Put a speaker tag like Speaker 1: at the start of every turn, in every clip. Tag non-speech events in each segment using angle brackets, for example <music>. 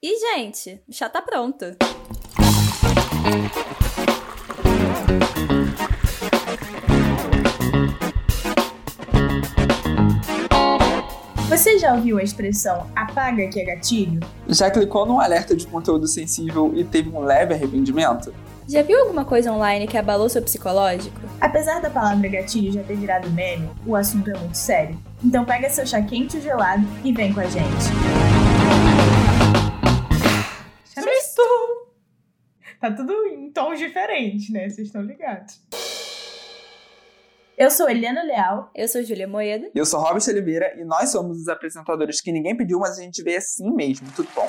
Speaker 1: E, gente, o chá tá pronto.
Speaker 2: Você já ouviu a expressão apaga que é gatilho?
Speaker 3: Já clicou num alerta de conteúdo sensível e teve um leve arrependimento?
Speaker 1: Já viu alguma coisa online que abalou seu psicológico?
Speaker 2: Apesar da palavra gatilho já ter virado meme, o assunto é muito sério. Então pega seu chá quente ou gelado e vem com a gente. Tá tudo em tons diferentes, né? Vocês estão ligados. Eu sou Eliana Leal.
Speaker 1: Eu sou Júlia Moeda.
Speaker 3: Eu sou Robert Oliveira e nós somos os apresentadores que ninguém pediu, mas a gente vê assim mesmo. Tudo bom?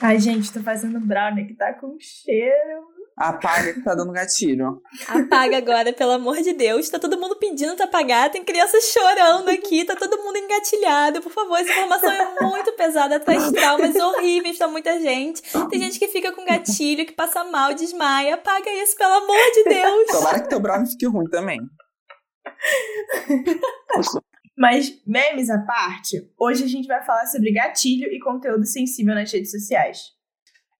Speaker 2: Ai, gente, tô fazendo brownie que tá com cheiro.
Speaker 3: Apaga que tá dando gatilho.
Speaker 1: Apaga agora, pelo amor de Deus. Tá todo mundo pedindo pra apagar, tem crianças chorando aqui, tá todo mundo engatilhado. Por favor, essa informação é muito pesada, traz traumas horríveis pra muita gente. Tem gente que fica com gatilho, que passa mal, desmaia. Apaga isso, pelo amor de Deus.
Speaker 3: Tomara que teu brownie fique ruim também.
Speaker 2: Mas, memes à parte, hoje a gente vai falar sobre gatilho e conteúdo sensível nas redes sociais.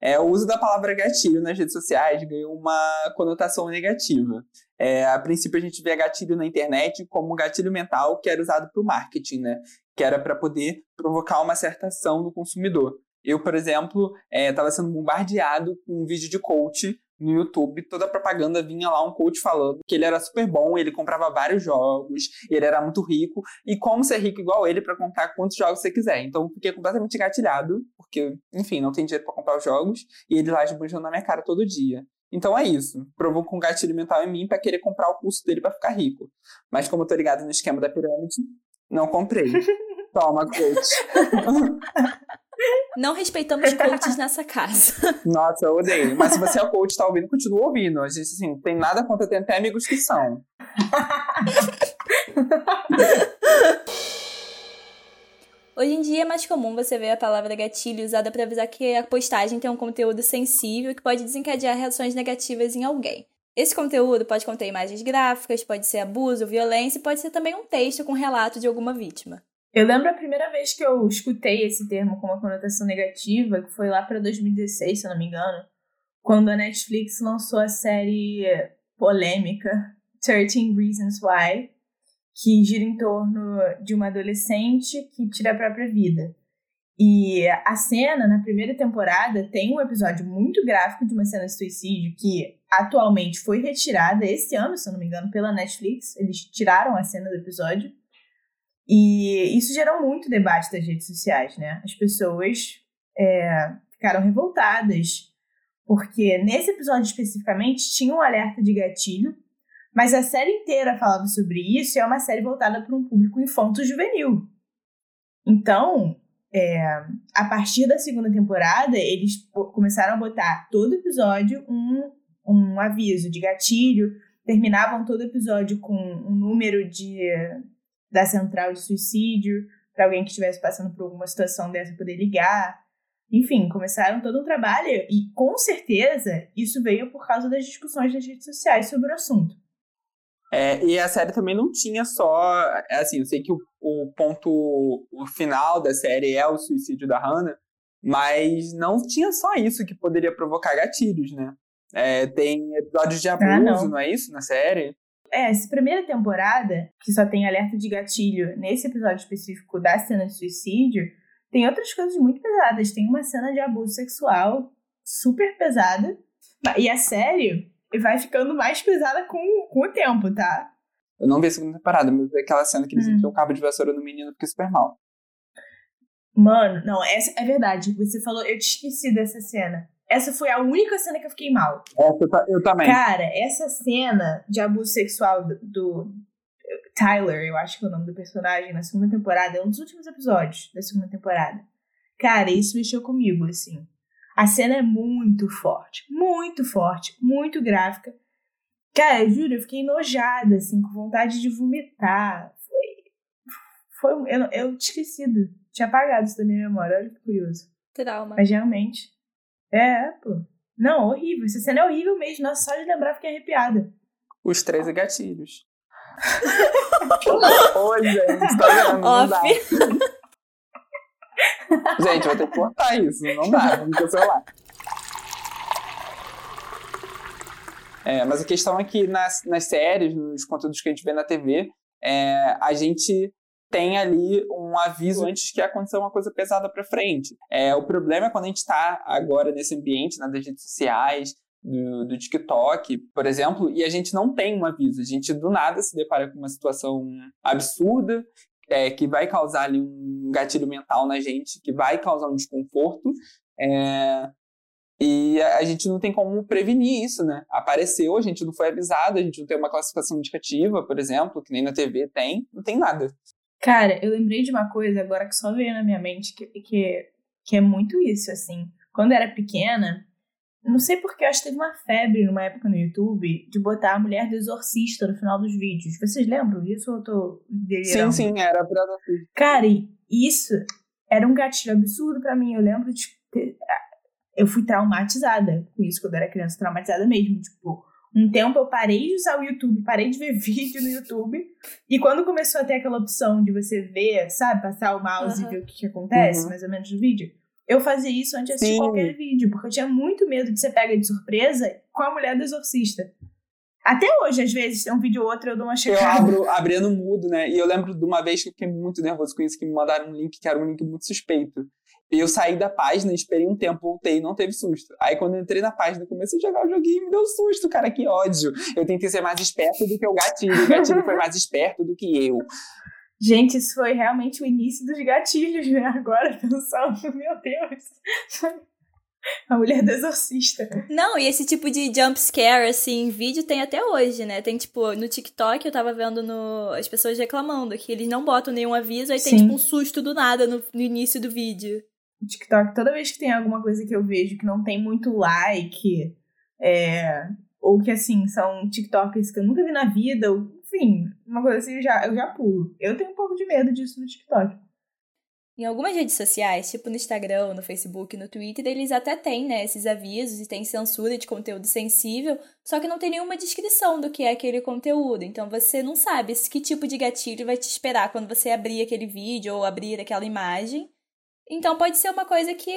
Speaker 3: É, o uso da palavra gatilho nas redes sociais ganhou uma conotação negativa. É, a princípio, a gente vê gatilho na internet como um gatilho mental que era usado para o marketing, né? Que era para poder provocar uma certa ação no consumidor. Eu, por exemplo, estava é, sendo bombardeado com um vídeo de coach no YouTube, toda a propaganda vinha lá um coach falando que ele era super bom, ele comprava vários jogos, ele era muito rico, e como ser rico igual ele para comprar quantos jogos você quiser. Então fiquei completamente gatilhado, porque, enfim, não tem dinheiro para comprar os jogos, e ele lá esbanjando na minha cara todo dia. Então é isso. Provocou um gatilho mental em mim para querer comprar o curso dele para ficar rico. Mas como eu tô ligado no esquema da pirâmide, não comprei. <laughs> Toma, coach. <laughs>
Speaker 1: Não respeitamos coaches nessa casa. <laughs>
Speaker 3: Nossa, eu odeio. Mas se você é coach e tá ouvindo, continua ouvindo. A gente, assim, tem nada contra, tem até amigos que são. <laughs>
Speaker 1: Hoje em dia é mais comum você ver a palavra gatilho usada para avisar que a postagem tem um conteúdo sensível que pode desencadear reações negativas em alguém. Esse conteúdo pode conter imagens gráficas, pode ser abuso, violência e pode ser também um texto com relato de alguma vítima.
Speaker 2: Eu lembro a primeira vez que eu escutei esse termo com uma conotação negativa, que foi lá para 2016, se eu não me engano, quando a Netflix lançou a série polêmica 13 Reasons Why, que gira em torno de uma adolescente que tira a própria vida. E a cena, na primeira temporada, tem um episódio muito gráfico de uma cena de suicídio que atualmente foi retirada esse ano, se eu não me engano, pela Netflix. Eles tiraram a cena do episódio. E isso gerou muito debate das redes sociais, né? As pessoas é, ficaram revoltadas, porque nesse episódio especificamente tinha um alerta de gatilho, mas a série inteira falava sobre isso e é uma série voltada para um público infanto-juvenil. Então, é, a partir da segunda temporada, eles começaram a botar todo episódio um, um aviso de gatilho, terminavam todo episódio com um número de da central de suicídio, para alguém que estivesse passando por alguma situação dessa poder ligar. Enfim, começaram todo um trabalho e com certeza isso veio por causa das discussões nas redes sociais sobre o assunto.
Speaker 3: É, e a série também não tinha só. É assim, eu sei que o, o ponto o final da série é o suicídio da Hannah, mas não tinha só isso que poderia provocar gatilhos, né? É, tem episódios de abuso, ah, não. não é isso, na série?
Speaker 2: É, essa primeira temporada, que só tem alerta de gatilho nesse episódio específico da cena de suicídio, tem outras coisas muito pesadas. Tem uma cena de abuso sexual super pesada. E a série vai ficando mais pesada com, com o tempo, tá?
Speaker 3: Eu não vi a segunda temporada, mas é aquela cena que eles hum. enfiam o cabo de vassoura no menino porque é super mal.
Speaker 2: Mano, não, essa é verdade. Você falou, eu te esqueci dessa cena. Essa foi a única cena que eu fiquei mal.
Speaker 3: Essa eu também.
Speaker 2: Cara, essa cena de abuso sexual do, do Tyler, eu acho que é o nome do personagem, na segunda temporada, é um dos últimos episódios da segunda temporada. Cara, isso mexeu comigo, assim. A cena é muito forte, muito forte, muito gráfica. Cara, eu juro, eu fiquei enojada, assim, com vontade de vomitar. Foi. Foi. Eu, eu tinha esquecido. Tinha apagado isso da minha memória, olha que curioso.
Speaker 1: Trauma.
Speaker 2: Mas realmente. É, pô. Não, horrível. Essa cena é horrível mesmo. Nossa, só de lembrar fiquei arrepiada.
Speaker 3: Os 13 gatilhos. <laughs> Oi, gente, tá vendo? Off. Gente, vou ter que cortar isso. Não dá, vamos ter o celular. É, mas a questão é que nas, nas séries, nos conteúdos que a gente vê na TV, é, a gente tem ali um aviso antes que aconteça uma coisa pesada para frente. É, o problema é quando a gente está agora nesse ambiente, nas redes sociais, do, do, TikTok, por exemplo, e a gente não tem um aviso. A gente do nada se depara com uma situação absurda, é, que vai causar ali um gatilho mental na gente, que vai causar um desconforto. É, e a gente não tem como prevenir isso, né? Apareceu, a gente não foi avisado, a gente não tem uma classificação indicativa, por exemplo, que nem na TV tem, não tem nada.
Speaker 2: Cara, eu lembrei de uma coisa agora que só veio na minha mente, que, que, que é muito isso, assim. Quando eu era pequena, não sei porque, eu acho que teve uma febre numa época no YouTube de botar a mulher do exorcista no final dos vídeos. Vocês lembram disso ou eu tô
Speaker 3: delirando? Sim, sim, era pra
Speaker 2: Cara, isso era um gatilho absurdo para mim. Eu lembro de eu fui traumatizada com isso quando eu era criança, traumatizada mesmo. Tipo, um tempo eu parei de usar o YouTube, parei de ver <laughs> vídeo no YouTube. E quando começou a ter aquela opção de você ver, sabe, passar o mouse uhum. e ver o que, que acontece, uhum. mais ou menos no vídeo, eu fazia isso antes de assistir Sim. qualquer vídeo, porque eu tinha muito medo de ser pega de surpresa com a mulher do exorcista. Até hoje, às vezes, tem um vídeo ou outro, eu dou uma checada.
Speaker 3: Eu abro, abria no mudo, né? E eu lembro de uma vez que eu fiquei muito nervoso com isso, que me mandaram um link que era um link muito suspeito. E eu saí da página, esperei um tempo, voltei e não teve susto. Aí quando eu entrei na página, comecei a jogar o joguinho me deu susto, cara, que ódio. Eu tentei ser mais esperto do que o gatilho. O gatilho foi mais esperto do que eu.
Speaker 2: Gente, isso foi realmente o início dos gatilhos, né? Agora pensando, <laughs> meu Deus. A mulher do exorcista.
Speaker 1: Não, e esse tipo de jump scare, assim, vídeo tem até hoje, né? Tem, tipo, no TikTok eu tava vendo no... as pessoas reclamando que eles não botam nenhum aviso, aí Sim. tem, tipo, um susto do nada no, no início do vídeo.
Speaker 2: TikTok, toda vez que tem alguma coisa que eu vejo que não tem muito like, é, ou que assim, são TikTokers que eu nunca vi na vida, ou, enfim, uma coisa assim, eu já, eu já pulo. Eu tenho um pouco de medo disso no TikTok.
Speaker 1: Em algumas redes sociais, tipo no Instagram, no Facebook, no Twitter, eles até têm, né, esses avisos e tem censura de conteúdo sensível, só que não tem nenhuma descrição do que é aquele conteúdo. Então você não sabe que tipo de gatilho vai te esperar quando você abrir aquele vídeo ou abrir aquela imagem. Então pode ser uma coisa que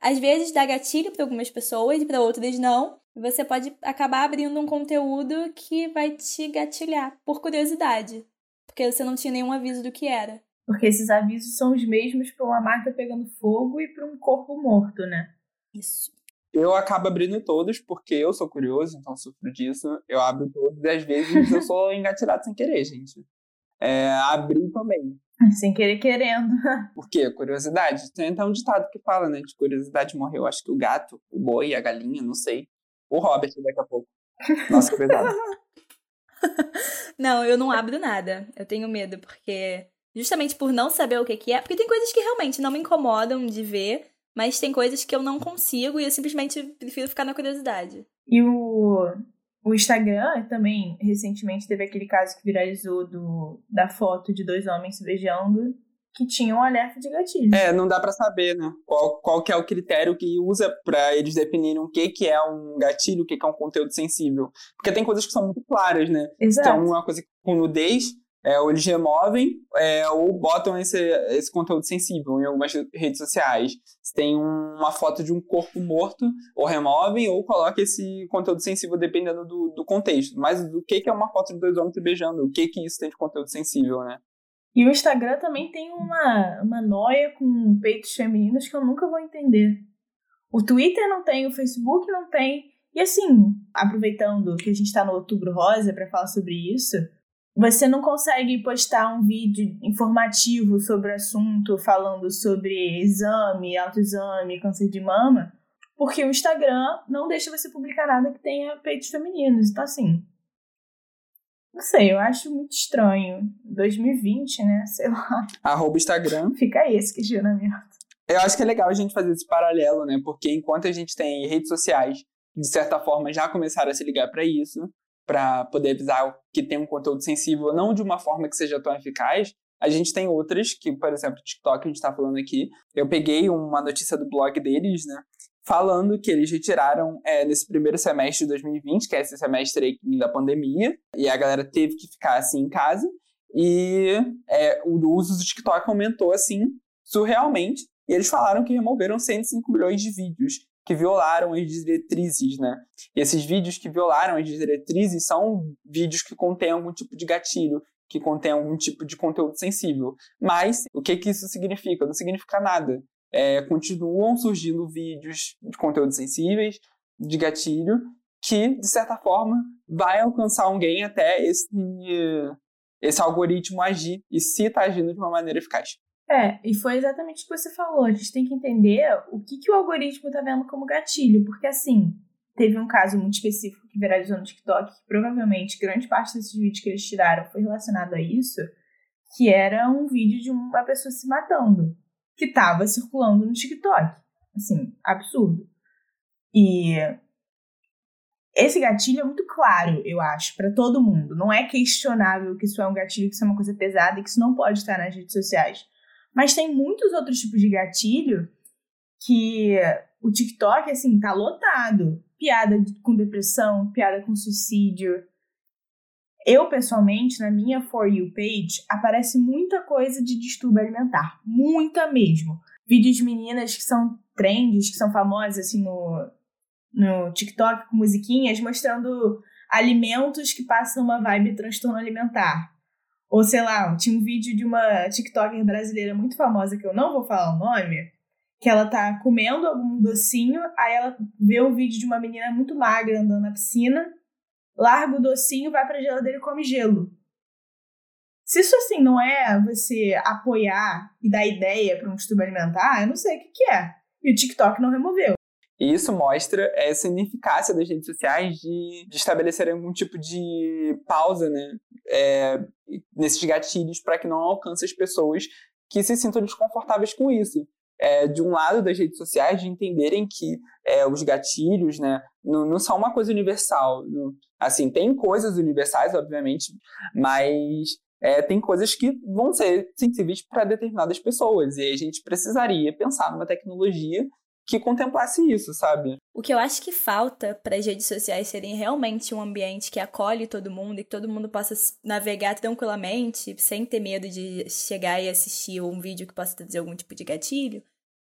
Speaker 1: às vezes dá gatilho para algumas pessoas e para outras não. E você pode acabar abrindo um conteúdo que vai te gatilhar por curiosidade, porque você não tinha nenhum aviso do que era.
Speaker 2: Porque esses avisos são os mesmos para uma marca pegando fogo e para um corpo morto, né?
Speaker 1: Isso.
Speaker 3: Eu acabo abrindo todos porque eu sou curioso, então sofro disso. Eu abro todos e às vezes eu sou <laughs> engatilhado sem querer, gente. É, abri também. <laughs>
Speaker 2: Sem querer querendo. <laughs>
Speaker 3: Por quê? Curiosidade. Tem até um ditado que fala, né? De curiosidade morreu, acho que o gato, o boi, a galinha, não sei. O Robert daqui a pouco. Nossa, que pesado. <laughs>
Speaker 1: não, eu não abro nada. Eu tenho medo, porque. Justamente por não saber o que, que é. Porque tem coisas que realmente não me incomodam de ver, mas tem coisas que eu não consigo e eu simplesmente prefiro ficar na curiosidade.
Speaker 2: E o, o Instagram também, recentemente, teve aquele caso que viralizou do, da foto de dois homens se beijando que tinha um alerta de gatilho.
Speaker 3: É, não dá para saber, né? Qual, qual que é o critério que usa para eles definirem o que, que é um gatilho, o que, que é um conteúdo sensível. Porque tem coisas que são muito claras, né?
Speaker 2: Exato.
Speaker 3: Então, uma coisa com nudez, é, ou eles removem é, ou botam esse, esse conteúdo sensível em algumas redes sociais. Se tem um, uma foto de um corpo morto, ou removem ou colocam esse conteúdo sensível dependendo do, do contexto. Mas do que, que é uma foto de dois homens se beijando? O que, que isso tem de conteúdo sensível, né?
Speaker 2: E o Instagram também tem uma, uma noia com peitos femininos que eu nunca vou entender. O Twitter não tem, o Facebook não tem. E assim, aproveitando que a gente está no Outubro Rosa para falar sobre isso, você não consegue postar um vídeo informativo sobre o assunto, falando sobre exame, autoexame, câncer de mama, porque o Instagram não deixa você publicar nada que tenha peitos femininos. Então, assim. Não sei, eu acho muito estranho. 2020, né? <laughs> Sei lá.
Speaker 3: Arroba Instagram.
Speaker 2: Fica esse questionamento.
Speaker 3: Eu acho que é legal a gente fazer esse paralelo, né? Porque enquanto a gente tem redes sociais de certa forma, já começaram a se ligar para isso, para poder avisar que tem um conteúdo sensível, não de uma forma que seja tão eficaz, a gente tem outras, que, por exemplo, o TikTok, a gente está falando aqui. Eu peguei uma notícia do blog deles, né? Falando que eles retiraram é, nesse primeiro semestre de 2020, que é esse semestre da pandemia, e a galera teve que ficar assim em casa. E é, o uso do TikTok aumentou assim surrealmente E eles falaram que removeram 105 milhões de vídeos que violaram as diretrizes, né? E esses vídeos que violaram as diretrizes são vídeos que contêm algum tipo de gatilho, que contêm algum tipo de conteúdo sensível. Mas o que, que isso significa? Não significa nada. É, continuam surgindo vídeos de conteúdo sensíveis, de gatilho, que, de certa forma, vai alcançar alguém até esse, esse algoritmo agir e se está agindo de uma maneira eficaz.
Speaker 2: É, e foi exatamente o que você falou. A gente tem que entender o que, que o algoritmo está vendo como gatilho, porque assim, teve um caso muito específico que viralizou no TikTok, que provavelmente grande parte desses vídeos que eles tiraram foi relacionado a isso, que era um vídeo de uma pessoa se matando, que estava circulando no TikTok. Assim, absurdo. E esse gatilho é muito claro, eu acho, para todo mundo. Não é questionável que isso é um gatilho, que isso é uma coisa pesada e que isso não pode estar nas redes sociais. Mas tem muitos outros tipos de gatilho que o TikTok, assim, tá lotado. Piada com depressão, piada com suicídio. Eu, pessoalmente, na minha For You page, aparece muita coisa de distúrbio alimentar. Muita mesmo. Vídeos de meninas que são trends, que são famosas, assim, no, no TikTok com musiquinhas mostrando alimentos que passam uma vibe transtorno alimentar. Ou sei lá, tinha um vídeo de uma TikToker brasileira muito famosa que eu não vou falar o nome, que ela tá comendo algum docinho, aí ela vê um vídeo de uma menina muito magra andando na piscina, larga o docinho, vai pra geladeira e come gelo. Se isso assim não é você apoiar e dar ideia para um distúrbio alimentar, eu não sei o que, que é. E o TikTok não removeu.
Speaker 3: E isso mostra essa ineficácia das redes sociais de, de estabelecer algum tipo de pausa né, é, nesses gatilhos para que não alcance as pessoas que se sintam desconfortáveis com isso. É, de um lado das redes sociais, de entenderem que é, os gatilhos né, não, não, são uma coisa universal. Não, assim, tem coisas universais, obviamente, mas é, tem coisas que vão ser sensíveis para determinadas pessoas. E a gente precisaria pensar numa tecnologia que contemplasse isso, sabe?
Speaker 1: O que eu acho que falta para as redes sociais serem realmente um ambiente que acolhe todo mundo e que todo mundo possa navegar tranquilamente, sem ter medo de chegar e assistir um vídeo que possa trazer algum tipo de gatilho,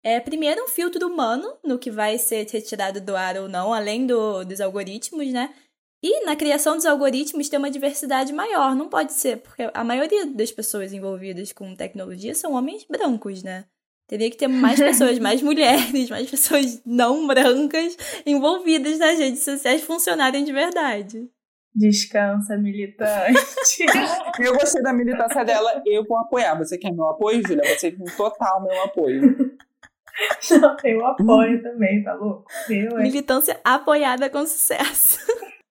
Speaker 1: é primeiro um filtro humano no que vai ser retirado do ar ou não, além do, dos algoritmos, né? E na criação dos algoritmos ter uma diversidade maior, não pode ser, porque a maioria das pessoas envolvidas com tecnologia são homens brancos, né? Teria que ter mais pessoas, mais <laughs> mulheres, mais pessoas não brancas envolvidas nas redes sociais funcionarem de verdade.
Speaker 2: Descansa, militante. <laughs>
Speaker 3: eu gostei da militância dela, eu vou apoiar. Você quer meu apoio, Julia? Você tem total meu apoio. <laughs>
Speaker 2: Não, eu apoio também, tá louco? Eu,
Speaker 1: Militância apoiada com sucesso.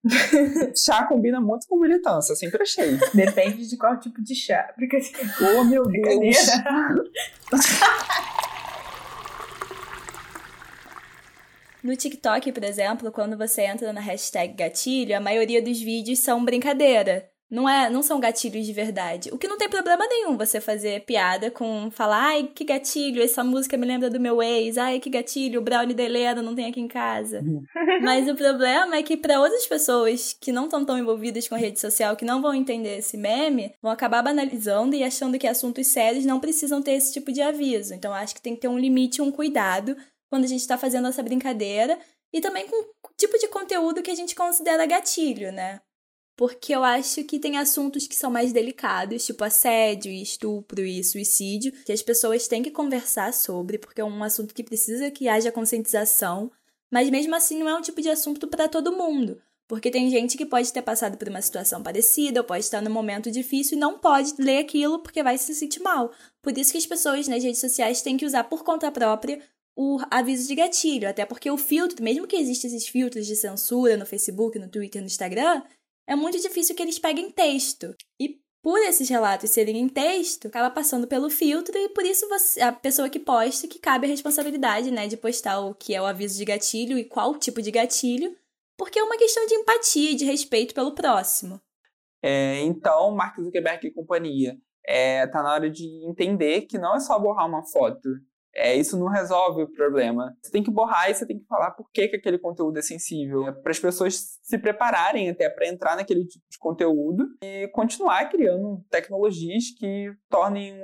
Speaker 1: <laughs>
Speaker 3: chá combina muito com militância, sempre achei.
Speaker 2: Depende de qual tipo de chá. Porque...
Speaker 3: Oh, meu <laughs> Deus!
Speaker 1: No TikTok, por exemplo, quando você entra na hashtag gatilho, a maioria dos vídeos são brincadeira. Não, é, não são gatilhos de verdade. O que não tem problema nenhum você fazer piada com falar, ai, que gatilho, essa música me lembra do meu ex, ai, que gatilho, o Brownie da Helena não tem aqui em casa. Uhum. <laughs> Mas o problema é que para outras pessoas que não estão tão envolvidas com a rede social, que não vão entender esse meme, vão acabar banalizando e achando que assuntos sérios não precisam ter esse tipo de aviso. Então acho que tem que ter um limite, um cuidado quando a gente está fazendo essa brincadeira e também com o tipo de conteúdo que a gente considera gatilho, né? Porque eu acho que tem assuntos que são mais delicados, tipo assédio, estupro e suicídio, que as pessoas têm que conversar sobre, porque é um assunto que precisa que haja conscientização, mas mesmo assim não é um tipo de assunto para todo mundo. Porque tem gente que pode ter passado por uma situação parecida, ou pode estar num momento difícil e não pode ler aquilo porque vai se sentir mal. Por isso que as pessoas nas redes sociais têm que usar por conta própria o aviso de gatilho, até porque o filtro, mesmo que existam esses filtros de censura no Facebook, no Twitter, no Instagram, é muito difícil que eles peguem texto. E por esses relatos serem em texto, acaba passando pelo filtro e por isso você, a pessoa que posta que cabe a responsabilidade, né, de postar o que é o aviso de gatilho e qual tipo de gatilho, porque é uma questão de empatia e de respeito pelo próximo.
Speaker 3: É, então, Mark Zuckerberg e companhia, é, tá na hora de entender que não é só borrar uma foto, É, isso não resolve o problema. Você tem que borrar e você tem que falar por que, que aquele conteúdo é sensível, é para as pessoas se prepararem até para entrar naquele tipo de conteúdo e continuar criando tecnologias que tornem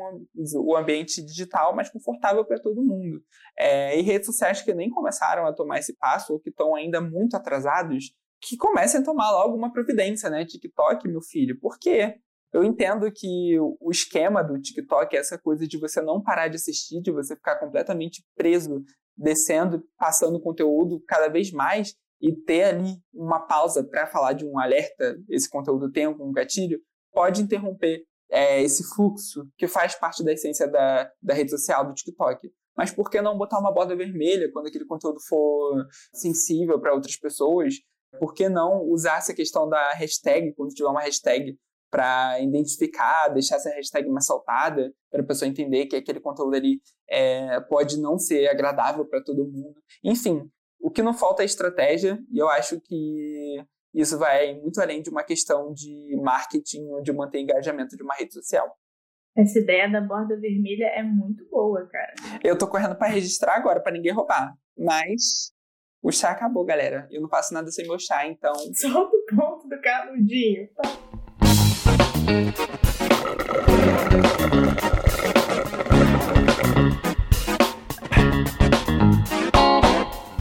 Speaker 3: o ambiente digital mais confortável para todo mundo. É, e redes sociais que nem começaram a tomar esse passo ou que estão ainda muito atrasados, que comecem a tomar logo uma providência, né? TikTok, meu filho, por quê? Eu entendo que o esquema do TikTok é essa coisa de você não parar de assistir, de você ficar completamente preso, descendo, passando conteúdo cada vez mais e ter ali uma pausa para falar de um alerta, esse conteúdo tem algum gatilho, pode interromper é, esse fluxo que faz parte da essência da, da rede social, do TikTok. Mas por que não botar uma borda vermelha quando aquele conteúdo for sensível para outras pessoas? Por que não usar essa questão da hashtag, quando tiver uma hashtag, para identificar, deixar essa hashtag mais saltada, para a pessoa entender que aquele conteúdo ali é, pode não ser agradável para todo mundo. Enfim, o que não falta é estratégia, e eu acho que isso vai muito além de uma questão de marketing ou de manter engajamento de uma rede social.
Speaker 2: Essa ideia da borda vermelha é muito boa, cara.
Speaker 3: Eu tô correndo para registrar agora, para ninguém roubar. Mas o chá acabou, galera. Eu não faço nada sem meu chá, então. <laughs>
Speaker 2: Solta o ponto do canudinho.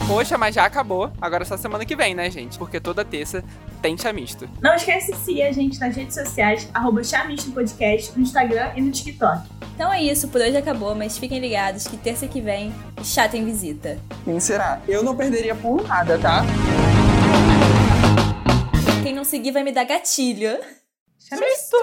Speaker 3: Poxa, mas já acabou. Agora é só semana que vem, né, gente? Porque toda terça tem chamisto.
Speaker 2: Não esquece de seguir a gente nas redes sociais, arroba chamisto podcast, no Instagram e no TikTok.
Speaker 1: Então é isso, por hoje acabou, mas fiquem ligados que terça que vem chá tem visita.
Speaker 3: Quem será? Eu não perderia por nada, tá?
Speaker 1: Quem não seguir vai me dar gatilho.
Speaker 2: Chamisto!